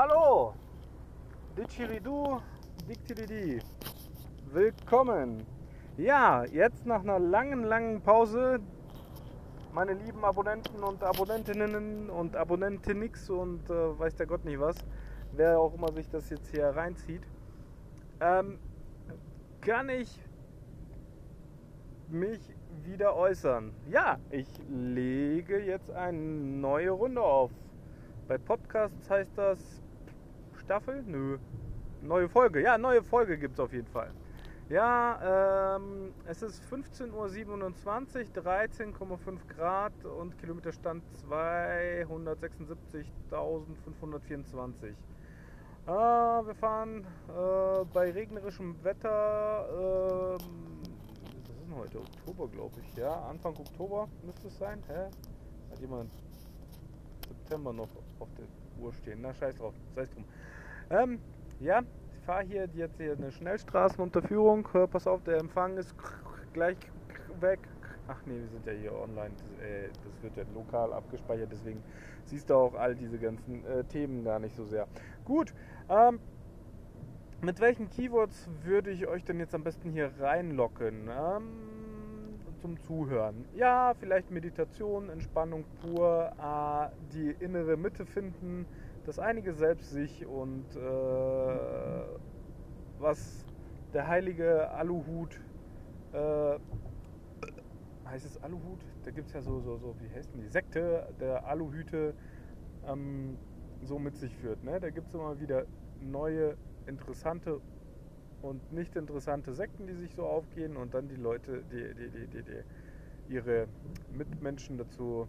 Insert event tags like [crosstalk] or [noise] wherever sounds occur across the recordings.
Hallo, Didgeridoo, Dictiridi. Willkommen. Ja, jetzt nach einer langen, langen Pause, meine lieben Abonnenten und Abonnentinnen und Abonnentinix und äh, weiß der Gott nicht was, wer auch immer sich das jetzt hier reinzieht, ähm, kann ich mich wieder äußern. Ja, ich lege jetzt eine neue Runde auf. Bei Podcasts heißt das Staffel? Nö. Neue Folge. Ja, neue Folge gibt es auf jeden Fall. Ja, ähm, es ist 15.27 Uhr, 13,5 Grad und Kilometerstand 276.524. Äh, wir fahren äh, bei regnerischem Wetter. Äh, was ist denn heute? Oktober, glaube ich. Ja, Anfang Oktober müsste es sein. Hä? Hat jemand September noch auf der Uhr stehen? Na, scheiß drauf. Sei es drum. Ähm, ja, ich fahre hier jetzt hier eine Schnellstraßenunterführung. Hör, pass auf, der Empfang ist gleich weg. Ach nee, wir sind ja hier online. Das, äh, das wird ja lokal abgespeichert, deswegen siehst du auch all diese ganzen äh, Themen gar nicht so sehr. Gut, ähm, mit welchen Keywords würde ich euch denn jetzt am besten hier reinlocken? Ähm, zum Zuhören. Ja, vielleicht Meditation, Entspannung pur, äh, die innere Mitte finden, das einige selbst sich und äh, was der heilige Aluhut, äh, heißt es Aluhut? Da gibt es ja so, so, so, wie heißt denn die Sekte der Aluhüte ähm, so mit sich führt. Ne? Da gibt es immer wieder neue, interessante und nicht interessante Sekten, die sich so aufgehen und dann die Leute, die, die, die, die ihre Mitmenschen dazu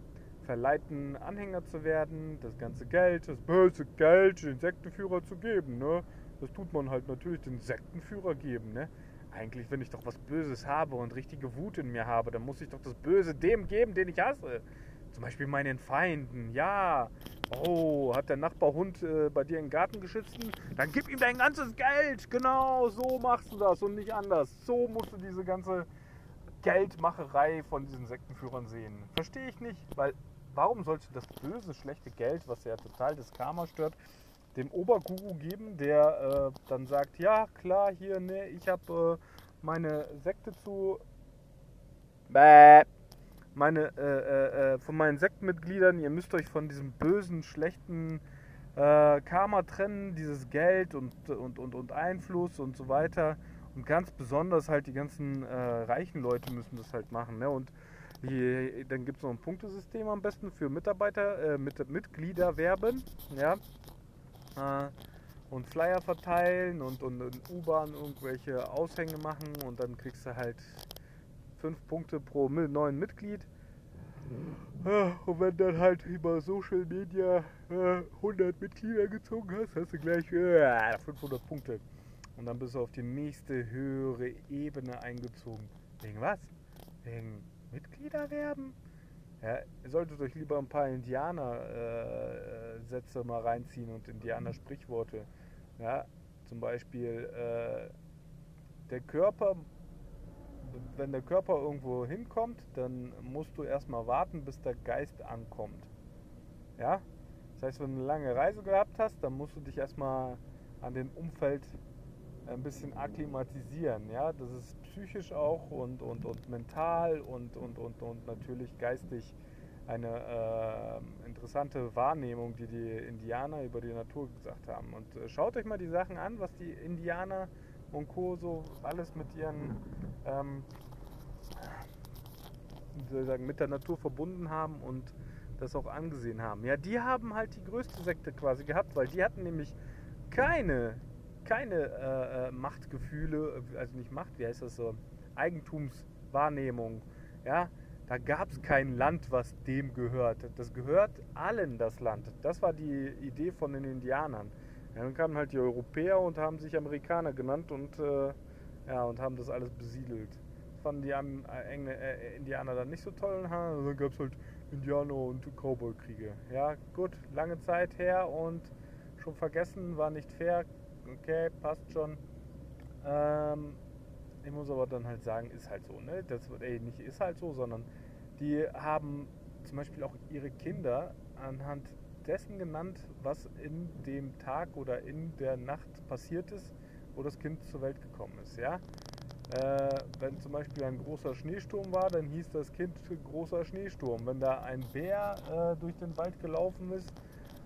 verleiten, Anhänger zu werden, das ganze Geld, das böse Geld den Sektenführer zu geben. Ne? Das tut man halt natürlich den Sektenführer geben. Ne? Eigentlich, wenn ich doch was Böses habe und richtige Wut in mir habe, dann muss ich doch das Böse dem geben, den ich hasse. Zum Beispiel meinen Feinden. Ja. Oh, hat der Nachbarhund äh, bei dir im Garten geschissen? Dann gib ihm dein ganzes Geld. Genau, so machst du das und nicht anders. So musst du diese ganze Geldmacherei von diesen Sektenführern sehen. Verstehe ich nicht, weil warum sollte das böse, schlechte Geld, was ja total das Karma stört, dem Oberguru geben, der äh, dann sagt, ja klar, hier, ne, ich habe äh, meine Sekte zu... Bäh meine, äh, äh, äh, von meinen Sektmitgliedern, ihr müsst euch von diesem bösen, schlechten äh, Karma trennen, dieses Geld und, und, und, und Einfluss und so weiter. Und ganz besonders halt die ganzen reichen Leute müssen das halt machen. Ne? Und die, dann gibt es noch ein Punktesystem am besten für Mitarbeiter, äh, mit, Mitglieder werben. Ja? und Flyer verteilen und, und in U-Bahn irgendwelche Aushänge machen und dann kriegst du halt 5 Punkte pro neuen Mitglied. Und wenn dann halt über Social Media 100 Mitglieder gezogen hast, hast du gleich 500 Punkte. Und dann bist du auf die nächste höhere Ebene eingezogen. Wegen was? Wegen Mitglieder werben? Ja, ihr solltet euch lieber ein paar Indianer-Sätze äh, mal reinziehen und Indianer-Sprichworte. Ja, zum Beispiel, äh, der Körper wenn der Körper irgendwo hinkommt, dann musst du erstmal warten, bis der Geist ankommt. Ja? Das heißt, wenn du eine lange Reise gehabt hast, dann musst du dich erstmal an den Umfeld ein bisschen akklimatisieren. Ja? Das ist psychisch auch und, und, und mental und, und, und, und natürlich geistig eine äh, interessante Wahrnehmung, die die Indianer über die Natur gesagt haben. Und äh, schaut euch mal die Sachen an, was die Indianer und Co. so alles mit ihren ähm, sagen, mit der Natur verbunden haben und das auch angesehen haben. Ja, die haben halt die größte Sekte quasi gehabt, weil die hatten nämlich keine, keine äh, äh Machtgefühle, also nicht Macht, wie heißt das so, Eigentumswahrnehmung. Ja, da gab es kein Land, was dem gehört. Das gehört allen das Land. Das war die Idee von den Indianern. Ja, dann kamen halt die Europäer und haben sich Amerikaner genannt und, äh, ja, und haben das alles besiedelt. Fanden die äh, äh, Indianer dann nicht so toll. Und dann gab es halt Indianer- und Cowboy-Kriege. Ja, gut, lange Zeit her und schon vergessen, war nicht fair. Okay, passt schon. Ähm, ich muss aber dann halt sagen, ist halt so, ne? Das ey, nicht ist halt so, sondern die haben zum Beispiel auch ihre Kinder anhand dessen genannt, was in dem Tag oder in der Nacht passiert ist, wo das Kind zur Welt gekommen ist. Ja? Äh, wenn zum Beispiel ein großer Schneesturm war, dann hieß das Kind großer Schneesturm. Wenn da ein Bär äh, durch den Wald gelaufen ist,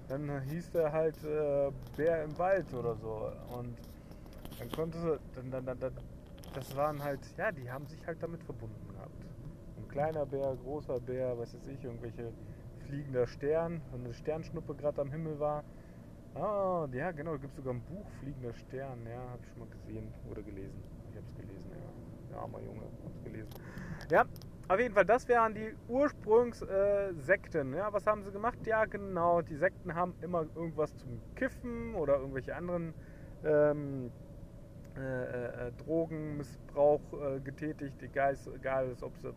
dann hieß der halt äh, Bär im Wald oder so. Und dann konnte dann, dann, dann, dann, das waren halt, ja, die haben sich halt damit verbunden gehabt. Ein kleiner Bär, großer Bär, was weiß ich, irgendwelche fliegender Stern, wenn eine Sternschnuppe gerade am Himmel war. Ah, ja, genau, da gibt es sogar ein Buch, Fliegender Stern, ja, habe ich schon mal gesehen oder gelesen. Ich habe es gelesen, ja. Ja, armer Junge, habe es gelesen. Ja, auf jeden Fall, das wären die Ursprungssekten. Äh, ja, was haben sie gemacht? Ja, genau, die Sekten haben immer irgendwas zum Kiffen oder irgendwelche anderen ähm, äh, äh, Drogenmissbrauch äh, getätigt, egal, egal ob es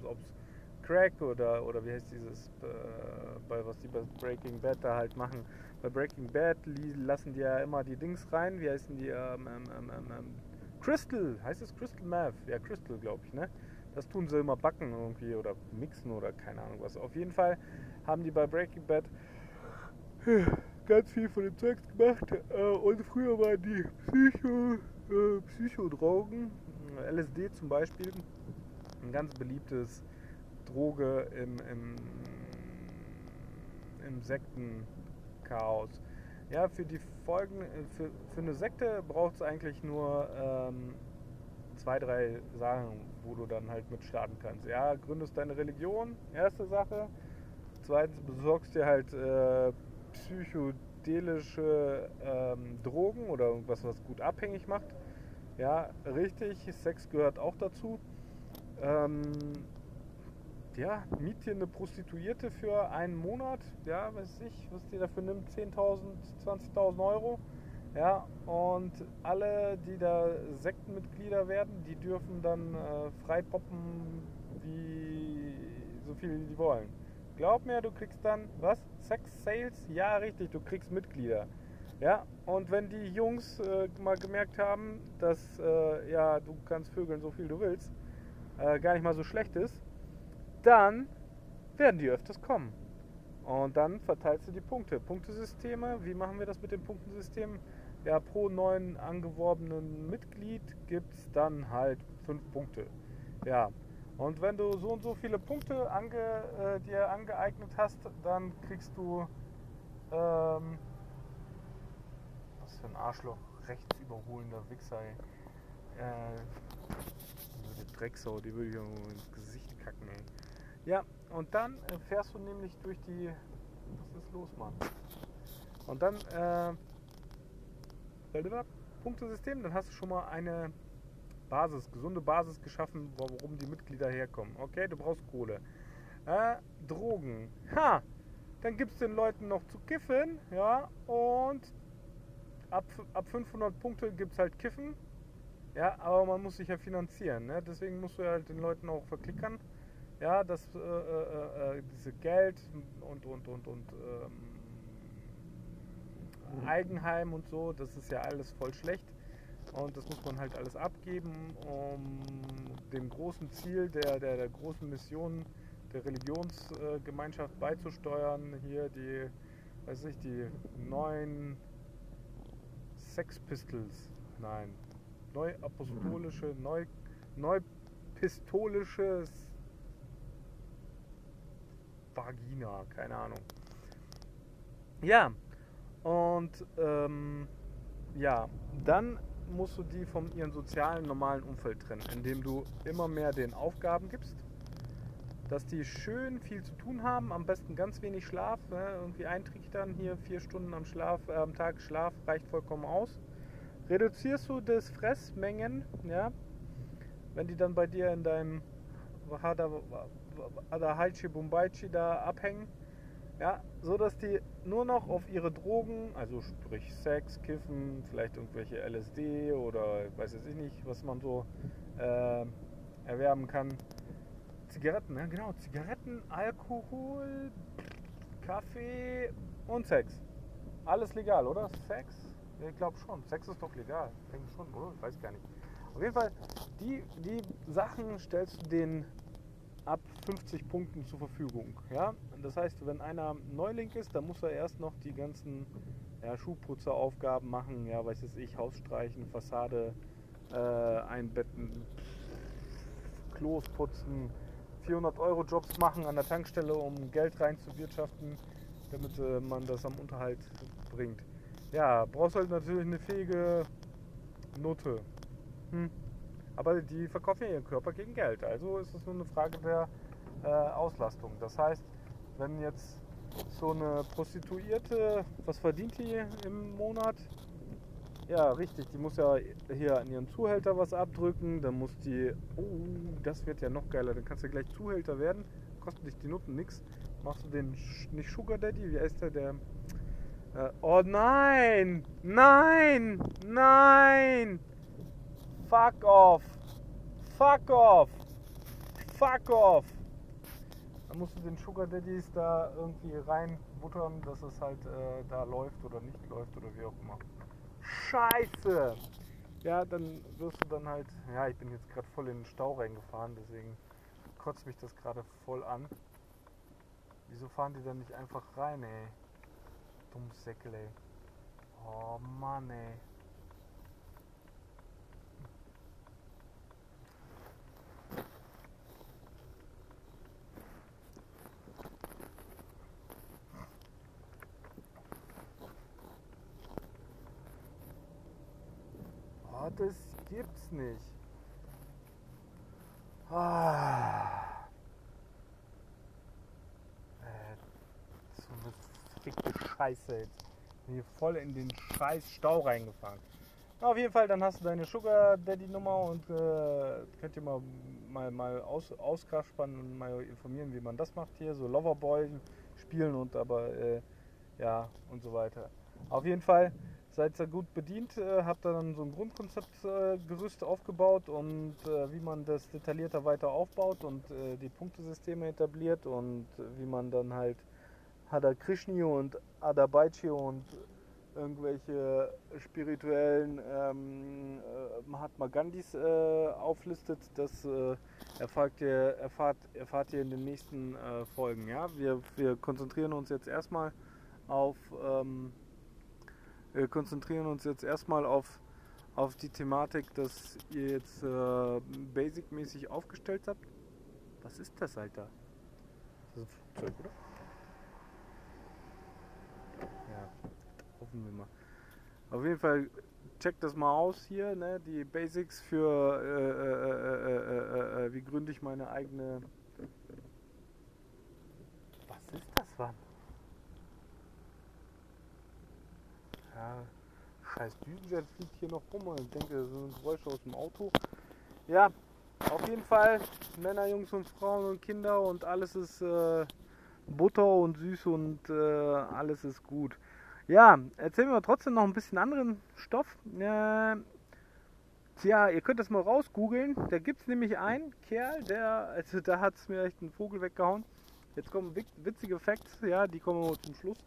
Crack oder, oder wie heißt dieses, äh, bei, was die bei Breaking Bad da halt machen. Bei Breaking Bad lassen die ja immer die Dings rein, wie heißen die, ähm, ähm, ähm, ähm, ähm Crystal, heißt es Crystal Meth? Ja, Crystal, glaube ich, ne? Das tun sie immer backen irgendwie oder mixen oder keine Ahnung was. Auf jeden Fall haben die bei Breaking Bad ganz viel von dem Zeugs gemacht. Äh, und früher waren die Psycho, äh, Psychodrogen, LSD zum Beispiel, ein ganz beliebtes Droge im, im, im Sektenchaos. Ja, für die Folgen, für, für eine Sekte braucht es eigentlich nur ähm, zwei, drei Sachen, wo du dann halt mit starten kannst. Ja, gründest deine Religion, erste Sache. Zweitens besorgst dir halt äh, psychedelische ähm, Drogen oder irgendwas, was gut abhängig macht. Ja, richtig, Sex gehört auch dazu. Ähm, ja, miet dir eine Prostituierte für einen Monat, ja, weiß ich, was die dafür nimmt, 10.000, 20.000 Euro. Ja, und alle, die da Sektenmitglieder werden, die dürfen dann äh, frei poppen, wie so viel die wollen. Glaub mir, du kriegst dann, was? Sex Sales? Ja, richtig, du kriegst Mitglieder. Ja, und wenn die Jungs äh, mal gemerkt haben, dass äh, ja, du kannst vögeln so viel du willst, äh, gar nicht mal so schlecht ist, dann werden die öfters kommen. Und dann verteilst du die Punkte. Punktesysteme, wie machen wir das mit dem Punktensystem? Ja, pro neuen angeworbenen Mitglied gibt es dann halt 5 Punkte. Ja, und wenn du so und so viele Punkte ange, äh, dir angeeignet hast, dann kriegst du. Ähm, was für ein Arschloch, rechts überholender Wichser, ey. Äh, die Drecksau, die würde ich irgendwo ins Gesicht kacken, ey. Ja, und dann äh, fährst du nämlich durch die. Was ist los, Mann? Und dann, äh, Punktesystem, dann hast du schon mal eine Basis, gesunde Basis geschaffen, warum die Mitglieder herkommen. Okay, du brauchst Kohle. Äh, Drogen. Ha! Dann gibt es den Leuten noch zu kiffen, ja, und ab, ab 500 Punkte gibt es halt Kiffen. Ja, aber man muss sich ja finanzieren, ne? deswegen musst du ja halt den Leuten auch verklickern ja, das, äh, äh, äh, diese Geld und, und, und, und ähm. Eigenheim und so, das ist ja alles voll schlecht. Und das muss man halt alles abgeben, um dem großen Ziel der, der, der großen Mission der Religionsgemeinschaft beizusteuern. Hier die, weiß ich, die neuen Sex Pistols, nein, neuapostolische, neu, neupistolisches Vagina, keine Ahnung. Ja, und ähm, ja, dann musst du die von ihrem sozialen, normalen Umfeld trennen, indem du immer mehr den Aufgaben gibst, dass die schön viel zu tun haben, am besten ganz wenig Schlaf, ne, irgendwie eintrichtern, hier vier Stunden am, Schlaf, äh, am Tag Schlaf reicht vollkommen aus. Reduzierst du das Fressmengen, ja, wenn die dann bei dir in deinem Adahaichi Bumbaichi da abhängen. Ja, so dass die nur noch auf ihre Drogen, also sprich Sex, Kiffen, vielleicht irgendwelche LSD oder weiß jetzt ich nicht, was man so äh, erwerben kann. Zigaretten, ja genau, Zigaretten, Alkohol, Kaffee und Sex. Alles legal, oder? Sex? Ja, ich glaube schon. Sex ist doch legal. Ich denke schon, oder? Ich weiß gar nicht. Auf jeden Fall, die, die Sachen stellst du den ab 50 Punkten zur Verfügung. Ja? das heißt, wenn einer Neuling ist, dann muss er erst noch die ganzen ja, Schuhputzeraufgaben machen, ja, weiß es ich, Haus streichen, Fassade äh, einbetten, Klos putzen, 400 Euro Jobs machen an der Tankstelle, um Geld reinzuwirtschaften, damit äh, man das am Unterhalt bringt. Ja, brauchst halt natürlich eine fähige Note. Hm. Aber die verkaufen ja ihren Körper gegen Geld. Also ist es nur eine Frage der äh, Auslastung. Das heißt, wenn jetzt so eine Prostituierte, was verdient die im Monat? Ja, richtig, die muss ja hier an ihren Zuhälter was abdrücken, dann muss die, oh, das wird ja noch geiler, dann kannst du gleich Zuhälter werden, kostet dich die Noten nix. Machst du den, nicht Sugar Daddy, wie heißt der, der, äh, oh nein, nein, nein, fuck off, fuck off, fuck off. Dann musst du den Sugar Daddies da irgendwie reinbuttern, dass es halt äh, da läuft oder nicht läuft oder wie auch immer. Scheiße! Ja, dann wirst du dann halt. Ja, ich bin jetzt gerade voll in den Stau reingefahren, deswegen kotzt mich das gerade voll an. Wieso fahren die dann nicht einfach rein, ey? Dumm Säckel, ey. Oh Mann, ey. Das gibt's nicht. Ah. Äh, so eine fickte Scheiße jetzt. Bin hier voll in den scheiß Stau reingefahren. Na, auf jeden Fall, dann hast du deine Sugar Daddy Nummer und äh, könnt ihr mal mal, mal aus, auskaspern und mal informieren, wie man das macht hier. So Loverboy spielen und aber äh, ja und so weiter. Auf jeden Fall seid ihr gut bedient, äh, habt ihr dann so ein Grundkonzeptgerüst äh, aufgebaut und äh, wie man das detaillierter weiter aufbaut und die Punktesysteme etabliert und wie man dann halt Hada Krishni und Adabaichi und irgendwelche spirituellen ähm, äh, Mahatma Gandhis äh, auflistet, das äh, erfahrt, ihr, erfahrt, erfahrt ihr in den nächsten äh, Folgen. Ja? Wir, wir konzentrieren uns jetzt erstmal auf ähm, wir konzentrieren uns jetzt erstmal auf, auf die Thematik, dass ihr jetzt äh, basic-mäßig aufgestellt habt. Was ist das, Alter? Das ist ein Flugzeug, oder? Ja, hoffen wir mal. Auf jeden Fall checkt das mal aus hier, ne? die Basics für äh, äh, äh, wie gründe ich meine eigene. Was ist das, Mann? Ja, scheiß Düsenjet fliegt hier noch rum und ich denke, das sind Geräusche aus dem Auto. Ja, auf jeden Fall Männer, Jungs und Frauen und Kinder und alles ist Butter und süß und alles ist gut. Ja, erzählen wir trotzdem noch ein bisschen anderen Stoff. Äh, tja, ihr könnt das mal rausgoogeln. Da gibt es nämlich einen Kerl, der, also da hat es mir echt einen Vogel weggehauen. Jetzt kommen witzige Facts, ja, die kommen zum Schluss.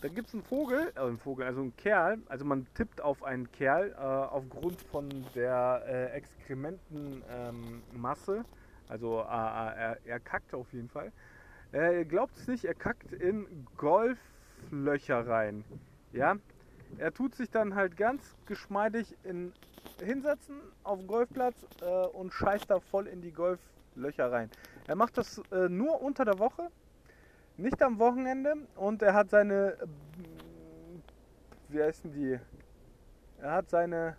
Da gibt es einen Vogel, äh, einen Vogel, also einen Kerl, also man tippt auf einen Kerl äh, aufgrund von der äh, Exkrementenmasse. Ähm, also äh, er, er, kackt auf jeden Fall. Äh, ihr glaubt es nicht, er kackt in Golf Löcher rein. Ja, er tut sich dann halt ganz geschmeidig in hinsetzen auf dem Golfplatz äh, und scheißt da voll in die Golflöcher rein. Er macht das äh, nur unter der Woche, nicht am Wochenende und er hat seine, wie heißen die? Er hat seine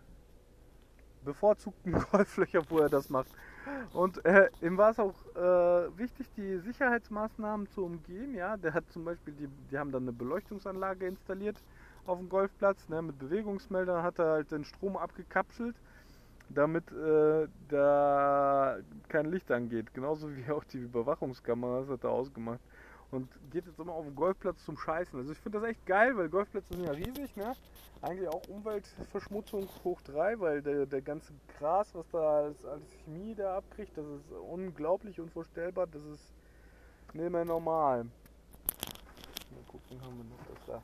bevorzugten [laughs] Golflöcher, wo er das macht. Und äh, ihm war es auch äh, wichtig, die Sicherheitsmaßnahmen zu umgehen. Ja, der hat zum Beispiel, die, die haben dann eine Beleuchtungsanlage installiert auf dem Golfplatz. Ne, mit Bewegungsmeldern hat er halt den Strom abgekapselt, damit äh, da kein Licht angeht. Genauso wie auch die Überwachungskameras hat er ausgemacht und geht jetzt immer auf den Golfplatz zum Scheißen. Also ich finde das echt geil, weil Golfplätze sind ja riesig, ne? Eigentlich auch Umweltverschmutzung hoch 3, weil der, der ganze Gras, was da als, als Chemie da abkriegt, das ist unglaublich unvorstellbar. Das ist nicht mehr normal. Mal gucken, haben wir noch das da.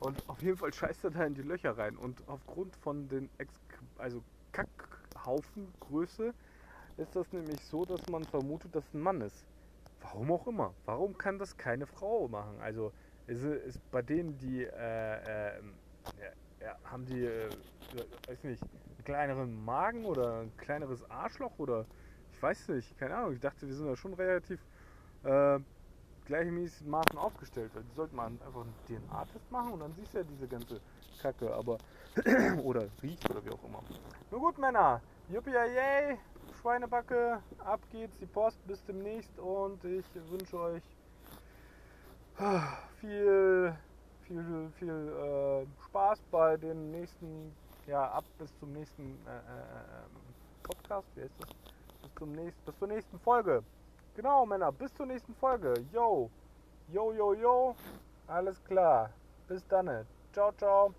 Und auf jeden Fall scheißt er da in die Löcher rein. Und aufgrund von den Ex also Kackhaufengröße ist das nämlich so, dass man vermutet, dass ein Mann ist. Warum auch immer. Warum kann das keine Frau machen? Also ist, ist bei denen, die äh, äh, ja, haben die, äh, weiß nicht, einen kleineren Magen oder ein kleineres Arschloch oder ich weiß nicht, keine Ahnung. Ich dachte, wir sind da schon relativ äh, gleichmäßigen aufgestellt. Die sollten mal einfach einen DNA-Test machen und dann siehst du ja diese ganze Kacke, aber [clears throat] oder riecht oder wie auch immer. Nur gut, Männer, Juppie, yay, Schweinebacke, ab geht's, die Post, bis demnächst und ich wünsche euch viel, viel, viel äh, Spaß bei den nächsten, ja, ab bis zum nächsten äh, äh, ähm, Podcast, wie heißt das? Bis, zum nächsten, bis zur nächsten Folge. Genau, Männer, bis zur nächsten Folge. Yo, yo, yo, yo, alles klar. Bis dann. Ciao, ciao.